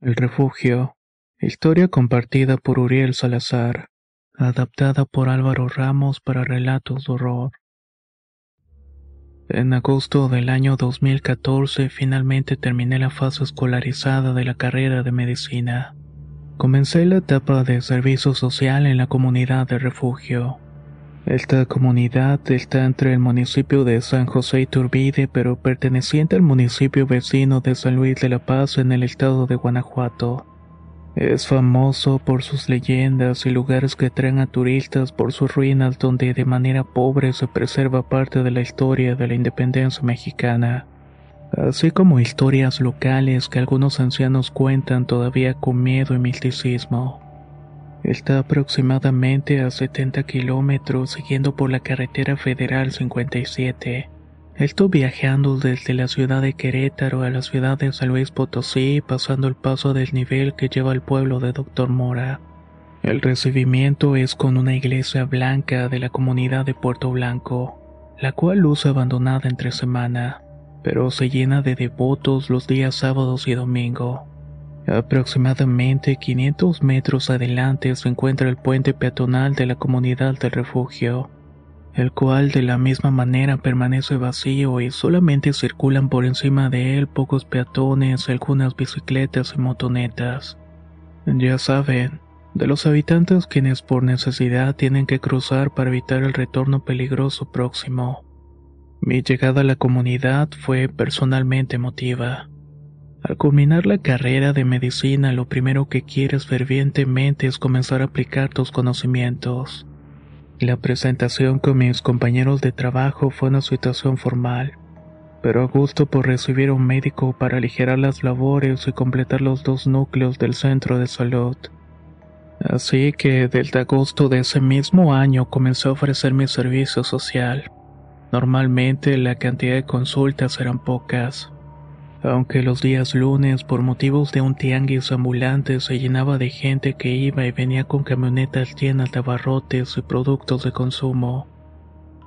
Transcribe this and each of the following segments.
El refugio. Historia compartida por Uriel Salazar. Adaptada por Álvaro Ramos para relatos de horror. En agosto del año 2014 finalmente terminé la fase escolarizada de la carrera de medicina. Comencé la etapa de servicio social en la comunidad de refugio. Esta comunidad está entre el municipio de San José Iturbide, pero perteneciente al municipio vecino de San Luis de la Paz en el estado de Guanajuato. Es famoso por sus leyendas y lugares que traen a turistas por sus ruinas donde de manera pobre se preserva parte de la historia de la independencia mexicana, así como historias locales que algunos ancianos cuentan todavía con miedo y misticismo. Está aproximadamente a 70 kilómetros siguiendo por la carretera federal 57. Estoy viajando desde la ciudad de Querétaro a la ciudad de San Luis Potosí, pasando el paso del nivel que lleva al pueblo de Doctor Mora. El recibimiento es con una iglesia blanca de la comunidad de Puerto Blanco, la cual luce abandonada entre semana, pero se llena de devotos los días sábados y domingo. Aproximadamente 500 metros adelante se encuentra el puente peatonal de la comunidad del refugio, el cual de la misma manera permanece vacío y solamente circulan por encima de él pocos peatones, algunas bicicletas y motonetas. Ya saben, de los habitantes quienes por necesidad tienen que cruzar para evitar el retorno peligroso próximo. Mi llegada a la comunidad fue personalmente emotiva. Al culminar la carrera de medicina, lo primero que quieres fervientemente es comenzar a aplicar tus conocimientos. La presentación con mis compañeros de trabajo fue una situación formal, pero a gusto por recibir a un médico para aligerar las labores y completar los dos núcleos del centro de salud. Así que desde agosto de ese mismo año comencé a ofrecer mi servicio social. Normalmente la cantidad de consultas eran pocas aunque los días lunes por motivos de un tianguis ambulante se llenaba de gente que iba y venía con camionetas llenas de abarrotes y productos de consumo.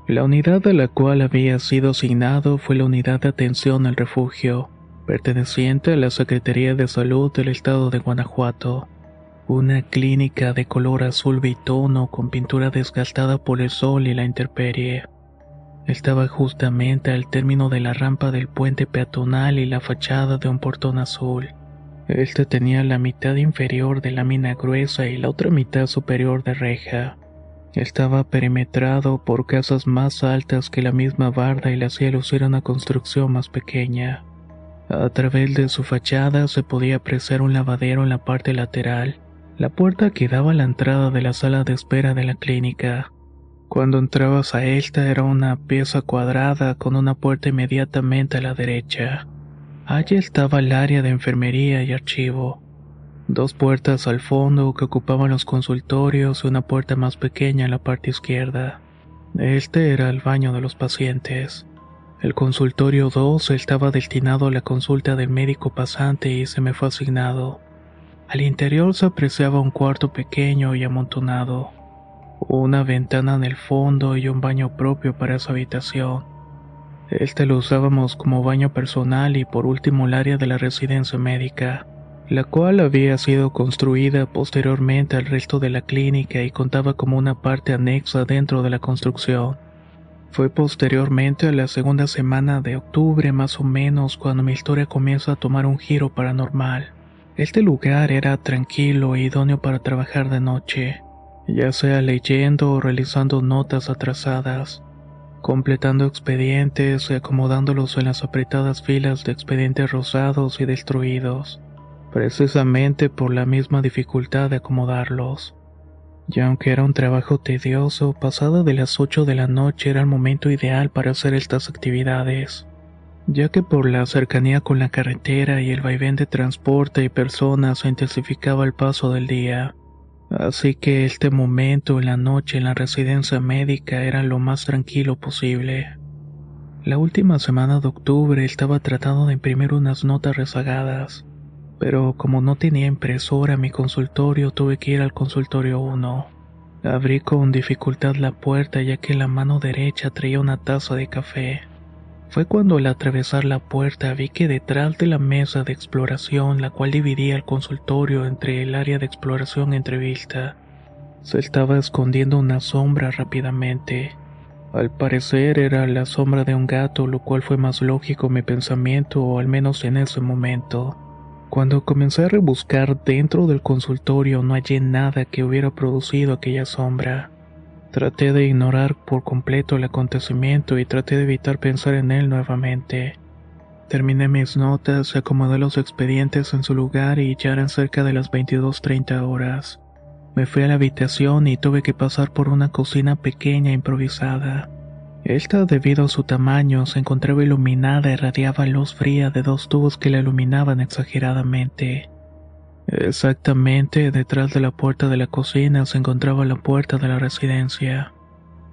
La unidad a la cual había sido asignado fue la unidad de atención al refugio, perteneciente a la Secretaría de Salud del Estado de Guanajuato. Una clínica de color azul bitono con pintura desgastada por el sol y la intemperie. Estaba justamente al término de la rampa del puente peatonal y la fachada de un portón azul. Este tenía la mitad inferior de lámina gruesa y la otra mitad superior de reja. Estaba perimetrado por casas más altas que la misma barda y la hacía lucir una construcción más pequeña. A través de su fachada se podía apreciar un lavadero en la parte lateral, la puerta que daba a la entrada de la sala de espera de la clínica. Cuando entrabas a esta era una pieza cuadrada con una puerta inmediatamente a la derecha. Allí estaba el área de enfermería y archivo. Dos puertas al fondo que ocupaban los consultorios y una puerta más pequeña en la parte izquierda. Este era el baño de los pacientes. El consultorio 2 estaba destinado a la consulta del médico pasante y se me fue asignado. Al interior se apreciaba un cuarto pequeño y amontonado una ventana en el fondo y un baño propio para esa habitación. Este lo usábamos como baño personal y por último el área de la residencia médica, la cual había sido construida posteriormente al resto de la clínica y contaba como una parte anexa dentro de la construcción. Fue posteriormente a la segunda semana de octubre más o menos cuando mi historia comienza a tomar un giro paranormal. Este lugar era tranquilo e idóneo para trabajar de noche ya sea leyendo o realizando notas atrasadas, completando expedientes y acomodándolos en las apretadas filas de expedientes rosados y destruidos. precisamente por la misma dificultad de acomodarlos. Y aunque era un trabajo tedioso, pasada de las 8 de la noche era el momento ideal para hacer estas actividades, ya que por la cercanía con la carretera y el vaivén de transporte y personas se intensificaba el paso del día. Así que este momento en la noche en la residencia médica era lo más tranquilo posible. La última semana de octubre estaba tratando de imprimir unas notas rezagadas, pero como no tenía impresora mi consultorio tuve que ir al consultorio 1. Abrí con dificultad la puerta ya que la mano derecha traía una taza de café. Fue cuando al atravesar la puerta vi que detrás de la mesa de exploración, la cual dividía el consultorio entre el área de exploración entrevista, se estaba escondiendo una sombra rápidamente. Al parecer era la sombra de un gato, lo cual fue más lógico mi pensamiento, o al menos en ese momento. Cuando comencé a rebuscar dentro del consultorio no hallé nada que hubiera producido aquella sombra. Traté de ignorar por completo el acontecimiento y traté de evitar pensar en él nuevamente. Terminé mis notas, acomodé los expedientes en su lugar y ya eran cerca de las 22.30 horas. Me fui a la habitación y tuve que pasar por una cocina pequeña improvisada. Esta, debido a su tamaño, se encontraba iluminada y radiaba luz fría de dos tubos que la iluminaban exageradamente. Exactamente detrás de la puerta de la cocina se encontraba la puerta de la residencia.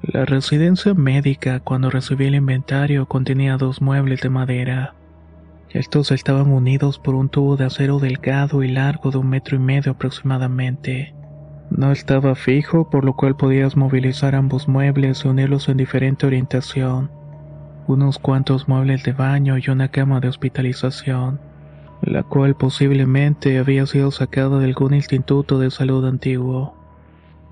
La residencia médica, cuando recibí el inventario, contenía dos muebles de madera. Estos estaban unidos por un tubo de acero delgado y largo de un metro y medio aproximadamente. No estaba fijo, por lo cual podías movilizar ambos muebles y unirlos en diferente orientación. Unos cuantos muebles de baño y una cama de hospitalización la cual posiblemente había sido sacada de algún instituto de salud antiguo.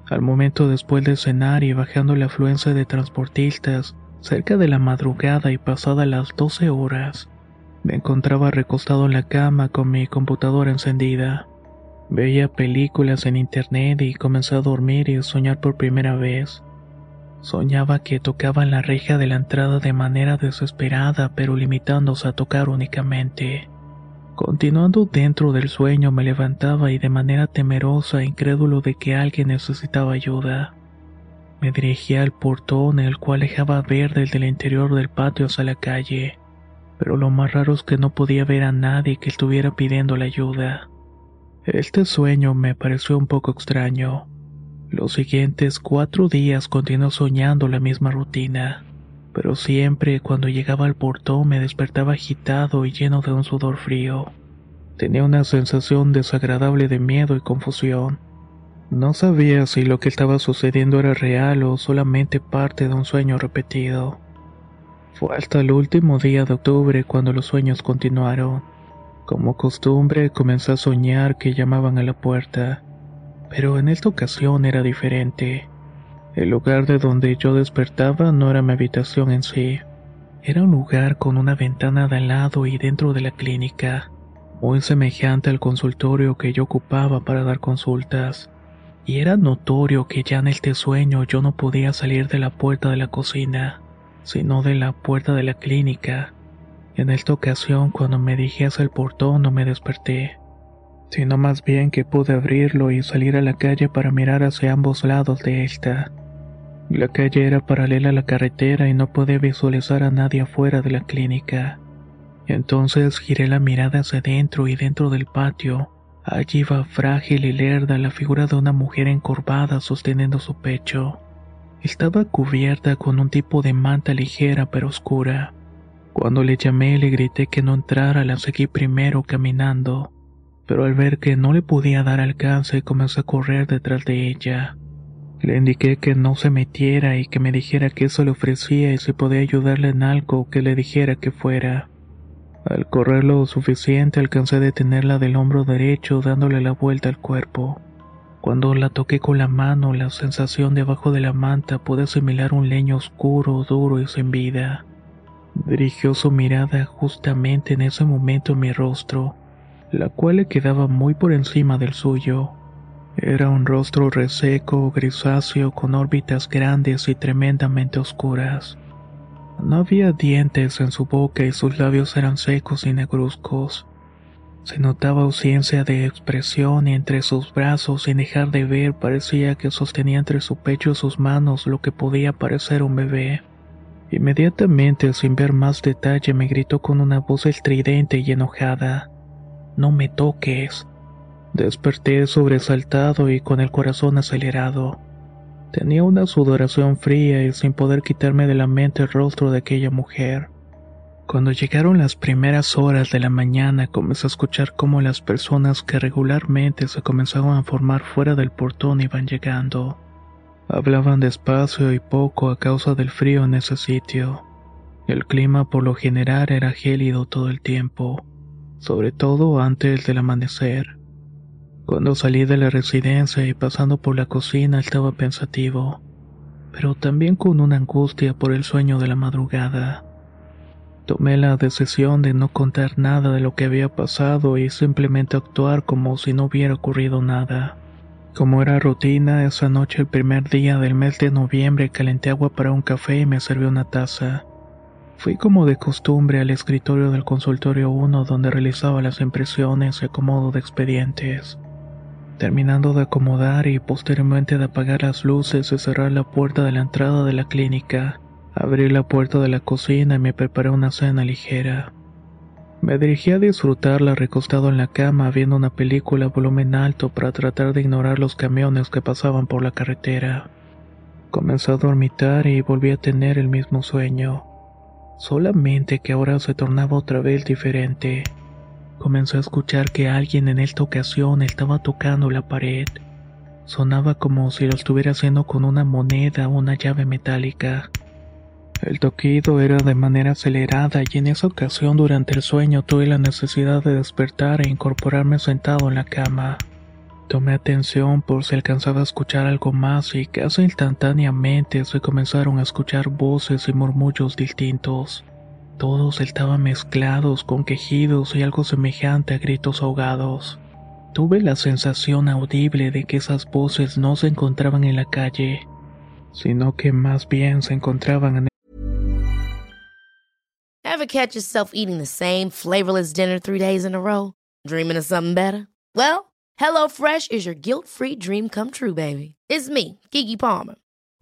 Al momento después de cenar y bajando la afluencia de transportistas, cerca de la madrugada y pasada las 12 horas, me encontraba recostado en la cama con mi computadora encendida. Veía películas en internet y comencé a dormir y soñar por primera vez. Soñaba que tocaban la reja de la entrada de manera desesperada pero limitándose a tocar únicamente. Continuando dentro del sueño me levantaba y de manera temerosa e incrédulo de que alguien necesitaba ayuda. Me dirigía al portón el cual dejaba ver desde el interior del patio hacia la calle, pero lo más raro es que no podía ver a nadie que estuviera pidiendo la ayuda. Este sueño me pareció un poco extraño. Los siguientes cuatro días continué soñando la misma rutina pero siempre cuando llegaba al portón me despertaba agitado y lleno de un sudor frío. Tenía una sensación desagradable de miedo y confusión. No sabía si lo que estaba sucediendo era real o solamente parte de un sueño repetido. Fue hasta el último día de octubre cuando los sueños continuaron. Como costumbre comencé a soñar que llamaban a la puerta, pero en esta ocasión era diferente. El lugar de donde yo despertaba no era mi habitación en sí. Era un lugar con una ventana de al lado y dentro de la clínica, muy semejante al consultorio que yo ocupaba para dar consultas. Y era notorio que ya en este sueño yo no podía salir de la puerta de la cocina, sino de la puerta de la clínica. En esta ocasión, cuando me dije hacia el portón, no me desperté, sino más bien que pude abrirlo y salir a la calle para mirar hacia ambos lados de esta. La calle era paralela a la carretera y no pude visualizar a nadie afuera de la clínica. Entonces giré la mirada hacia adentro y dentro del patio. Allí iba frágil y lerda la figura de una mujer encorvada sosteniendo su pecho. Estaba cubierta con un tipo de manta ligera pero oscura. Cuando le llamé le grité que no entrara, la seguí primero caminando, pero al ver que no le podía dar alcance comencé a correr detrás de ella. Le indiqué que no se metiera y que me dijera que eso le ofrecía y si podía ayudarle en algo que le dijera que fuera. Al correr lo suficiente alcancé a detenerla del hombro derecho dándole la vuelta al cuerpo. Cuando la toqué con la mano, la sensación debajo de la manta pude asimilar un leño oscuro, duro y sin vida. Dirigió su mirada justamente en ese momento en mi rostro, la cual le quedaba muy por encima del suyo. Era un rostro reseco, grisáceo, con órbitas grandes y tremendamente oscuras. No había dientes en su boca y sus labios eran secos y negruzcos. Se notaba ausencia de expresión y entre sus brazos, sin dejar de ver, parecía que sostenía entre su pecho y sus manos lo que podía parecer un bebé. Inmediatamente, sin ver más detalle, me gritó con una voz estridente y enojada. No me toques. Desperté sobresaltado y con el corazón acelerado. Tenía una sudoración fría y sin poder quitarme de la mente el rostro de aquella mujer. Cuando llegaron las primeras horas de la mañana comencé a escuchar cómo las personas que regularmente se comenzaban a formar fuera del portón iban llegando. Hablaban despacio y poco a causa del frío en ese sitio. El clima por lo general era gélido todo el tiempo, sobre todo antes del amanecer. Cuando salí de la residencia y pasando por la cocina estaba pensativo, pero también con una angustia por el sueño de la madrugada. Tomé la decisión de no contar nada de lo que había pasado y simplemente actuar como si no hubiera ocurrido nada. Como era rutina, esa noche el primer día del mes de noviembre calenté agua para un café y me serví una taza. Fui como de costumbre al escritorio del consultorio 1 donde realizaba las impresiones y acomodo de expedientes. Terminando de acomodar y posteriormente de apagar las luces y cerrar la puerta de la entrada de la clínica, Abrí la puerta de la cocina y me preparé una cena ligera. Me dirigí a disfrutarla recostado en la cama viendo una película a volumen alto para tratar de ignorar los camiones que pasaban por la carretera. Comencé a dormitar y volví a tener el mismo sueño, solamente que ahora se tornaba otra vez diferente. Comencé a escuchar que alguien en esta ocasión estaba tocando la pared. Sonaba como si lo estuviera haciendo con una moneda o una llave metálica. El toquido era de manera acelerada y en esa ocasión durante el sueño tuve la necesidad de despertar e incorporarme sentado en la cama. Tomé atención por si alcanzaba a escuchar algo más y casi instantáneamente se comenzaron a escuchar voces y murmullos distintos. Todos estaban mezclados con quejidos y algo semejante a gritos ahogados. Tuve la sensación audible de que esas voces no se encontraban en la calle, sino que más bien se encontraban en Ever catch yourself eating the same flavorless dinner three days in a row? Dreaming of something better? Well, HelloFresh is your guilt-free dream come true, baby. It's me, Kiki Palmer.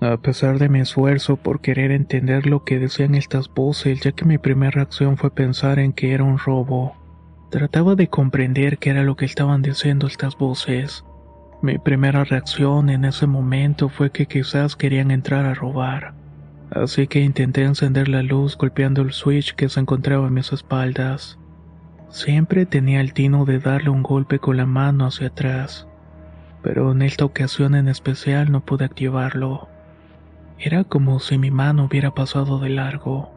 A pesar de mi esfuerzo por querer entender lo que decían estas voces, ya que mi primera reacción fue pensar en que era un robo, trataba de comprender qué era lo que estaban diciendo estas voces. Mi primera reacción en ese momento fue que quizás querían entrar a robar, así que intenté encender la luz golpeando el switch que se encontraba a mis espaldas. Siempre tenía el tino de darle un golpe con la mano hacia atrás, pero en esta ocasión en especial no pude activarlo. Era como si mi mano hubiera pasado de largo.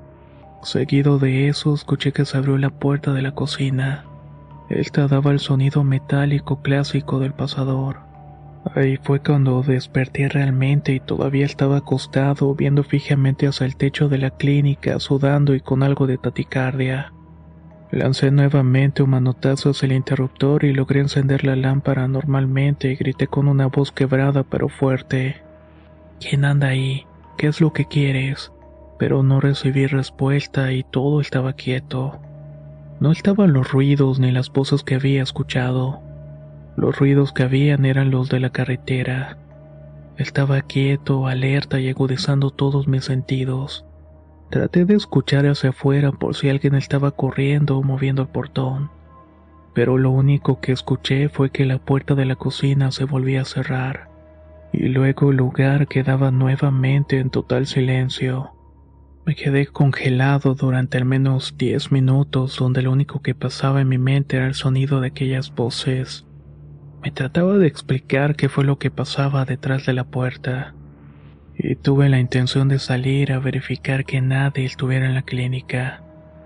Seguido de eso escuché que se abrió la puerta de la cocina. Esta daba el sonido metálico clásico del pasador. Ahí fue cuando desperté realmente y todavía estaba acostado viendo fijamente hacia el techo de la clínica, sudando y con algo de taticardia. Lancé nuevamente un manotazo hacia el interruptor y logré encender la lámpara normalmente y grité con una voz quebrada pero fuerte. ¿Quién anda ahí? ¿Qué es lo que quieres? Pero no recibí respuesta y todo estaba quieto. No estaban los ruidos ni las voces que había escuchado. Los ruidos que habían eran los de la carretera. Estaba quieto, alerta y agudizando todos mis sentidos. Traté de escuchar hacia afuera por si alguien estaba corriendo o moviendo el portón, pero lo único que escuché fue que la puerta de la cocina se volvía a cerrar, y luego el lugar quedaba nuevamente en total silencio. Me quedé congelado durante al menos diez minutos donde lo único que pasaba en mi mente era el sonido de aquellas voces me trataba de explicar qué fue lo que pasaba detrás de la puerta, y tuve la intención de salir a verificar que nadie estuviera en la clínica.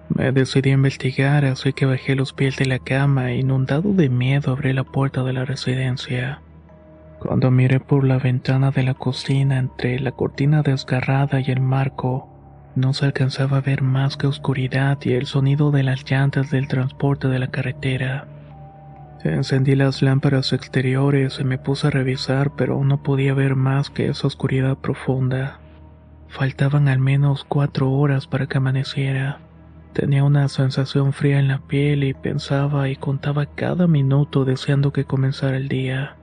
Me decidí a investigar, así que bajé los pies de la cama e inundado de miedo abrí la puerta de la residencia. Cuando miré por la ventana de la cocina entre la cortina desgarrada y el marco, no se alcanzaba a ver más que oscuridad y el sonido de las llantas del transporte de la carretera. Encendí las lámparas exteriores y me puse a revisar, pero no podía ver más que esa oscuridad profunda. Faltaban al menos cuatro horas para que amaneciera. Tenía una sensación fría en la piel y pensaba y contaba cada minuto deseando que comenzara el día.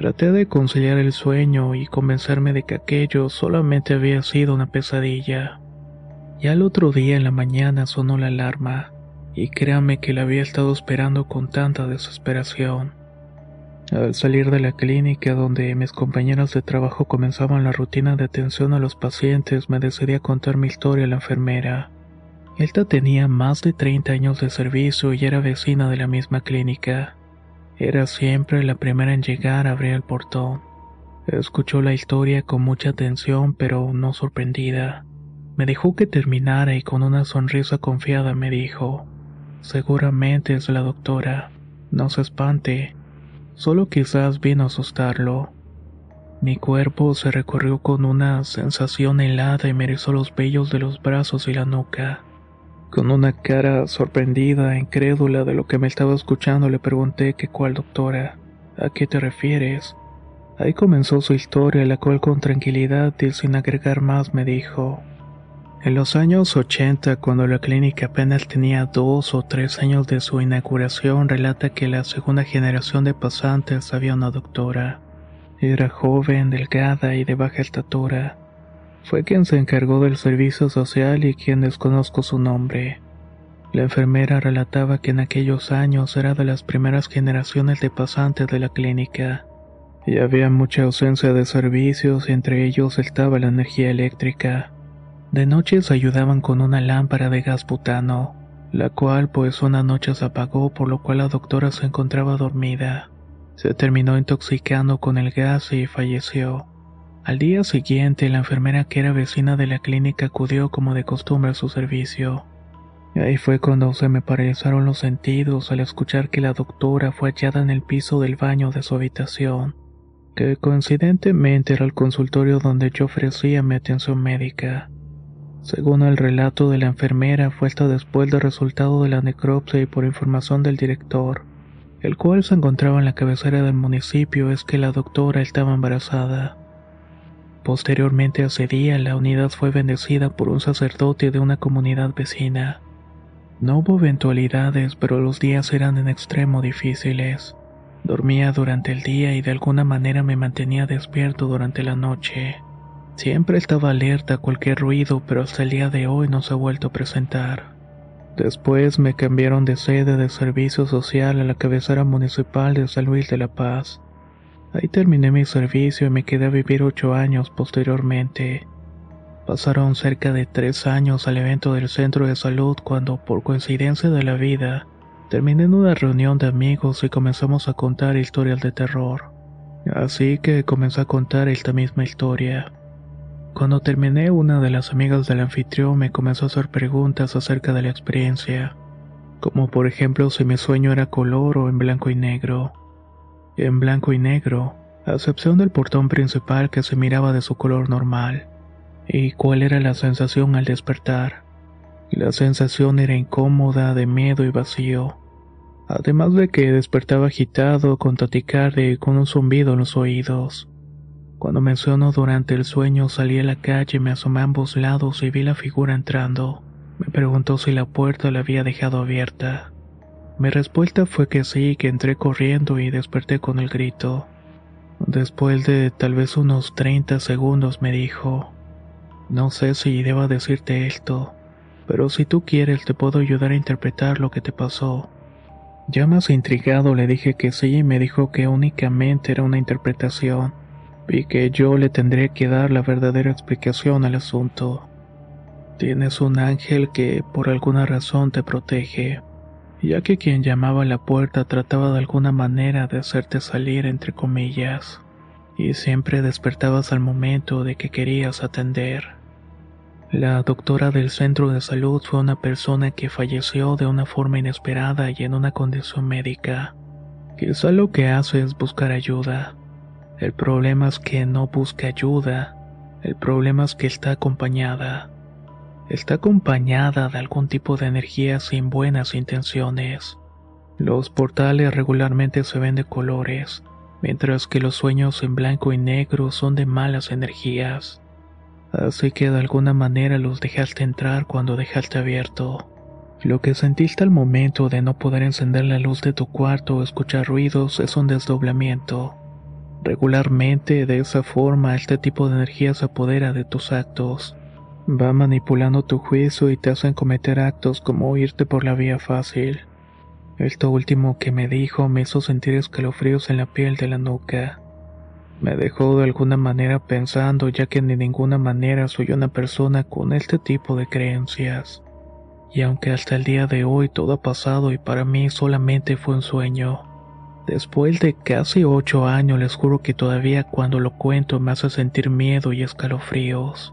Traté de conciliar el sueño y convencerme de que aquello solamente había sido una pesadilla. Ya el otro día en la mañana sonó la alarma y créame que la había estado esperando con tanta desesperación. Al salir de la clínica donde mis compañeros de trabajo comenzaban la rutina de atención a los pacientes, me decidí a contar mi historia a la enfermera. Esta tenía más de 30 años de servicio y era vecina de la misma clínica. Era siempre la primera en llegar a abrir el portón. Escuchó la historia con mucha atención, pero no sorprendida. Me dejó que terminara y con una sonrisa confiada me dijo, Seguramente es la doctora. No se espante. Solo quizás vino a asustarlo. Mi cuerpo se recorrió con una sensación helada y me erizó los vellos de los brazos y la nuca. Con una cara sorprendida, incrédula de lo que me estaba escuchando, le pregunté que cuál doctora, a qué te refieres. Ahí comenzó su historia, la cual con tranquilidad y sin agregar más me dijo, en los años 80, cuando la clínica apenas tenía dos o tres años de su inauguración, relata que la segunda generación de pasantes había una doctora. Era joven, delgada y de baja estatura. Fue quien se encargó del servicio social y quien desconozco su nombre. La enfermera relataba que en aquellos años era de las primeras generaciones de pasantes de la clínica, y había mucha ausencia de servicios y entre ellos estaba la energía eléctrica. De noche se ayudaban con una lámpara de gas butano, la cual pues una noche se apagó por lo cual la doctora se encontraba dormida. Se terminó intoxicando con el gas y falleció. Al día siguiente, la enfermera que era vecina de la clínica acudió como de costumbre a su servicio. Ahí fue cuando se me paralizaron los sentidos al escuchar que la doctora fue hallada en el piso del baño de su habitación, que coincidentemente era el consultorio donde yo ofrecía mi atención médica. Según el relato de la enfermera, fue hasta después del resultado de la necropsia y por información del director, el cual se encontraba en la cabecera del municipio, es que la doctora estaba embarazada. Posteriormente a ese día, la unidad fue bendecida por un sacerdote de una comunidad vecina. No hubo eventualidades, pero los días eran en extremo difíciles. Dormía durante el día y de alguna manera me mantenía despierto durante la noche. Siempre estaba alerta a cualquier ruido, pero hasta el día de hoy no se ha vuelto a presentar. Después me cambiaron de sede de servicio social a la cabecera municipal de San Luis de la Paz. Ahí terminé mi servicio y me quedé a vivir ocho años posteriormente. Pasaron cerca de tres años al evento del centro de salud cuando, por coincidencia de la vida, terminé en una reunión de amigos y comenzamos a contar historias de terror. Así que comencé a contar esta misma historia. Cuando terminé, una de las amigas del anfitrión me comenzó a hacer preguntas acerca de la experiencia, como por ejemplo si mi sueño era color o en blanco y negro en blanco y negro, a excepción del portón principal que se miraba de su color normal. ¿Y cuál era la sensación al despertar? La sensación era incómoda, de miedo y vacío. Además de que despertaba agitado, con taticardia y con un zumbido en los oídos. Cuando mencionó durante el sueño salí a la calle, me asomé a ambos lados y vi la figura entrando. Me preguntó si la puerta la había dejado abierta. Mi respuesta fue que sí, que entré corriendo y desperté con el grito. Después de tal vez unos 30 segundos me dijo, no sé si deba decirte esto, pero si tú quieres te puedo ayudar a interpretar lo que te pasó. Ya más intrigado le dije que sí y me dijo que únicamente era una interpretación y que yo le tendría que dar la verdadera explicación al asunto. Tienes un ángel que por alguna razón te protege ya que quien llamaba a la puerta trataba de alguna manera de hacerte salir entre comillas, y siempre despertabas al momento de que querías atender. La doctora del centro de salud fue una persona que falleció de una forma inesperada y en una condición médica. Quizá lo que hace es buscar ayuda. El problema es que no busca ayuda, el problema es que está acompañada está acompañada de algún tipo de energía sin buenas intenciones. Los portales regularmente se ven de colores, mientras que los sueños en blanco y negro son de malas energías. Así que de alguna manera los dejaste entrar cuando dejaste abierto. Lo que sentiste al momento de no poder encender la luz de tu cuarto o escuchar ruidos es un desdoblamiento. Regularmente de esa forma este tipo de energía se apodera de tus actos. Va manipulando tu juicio y te hacen cometer actos como irte por la vía fácil. Esto último que me dijo me hizo sentir escalofríos en la piel de la nuca. Me dejó de alguna manera pensando ya que de ninguna manera soy una persona con este tipo de creencias. Y aunque hasta el día de hoy todo ha pasado y para mí solamente fue un sueño, después de casi ocho años les juro que todavía cuando lo cuento me hace sentir miedo y escalofríos.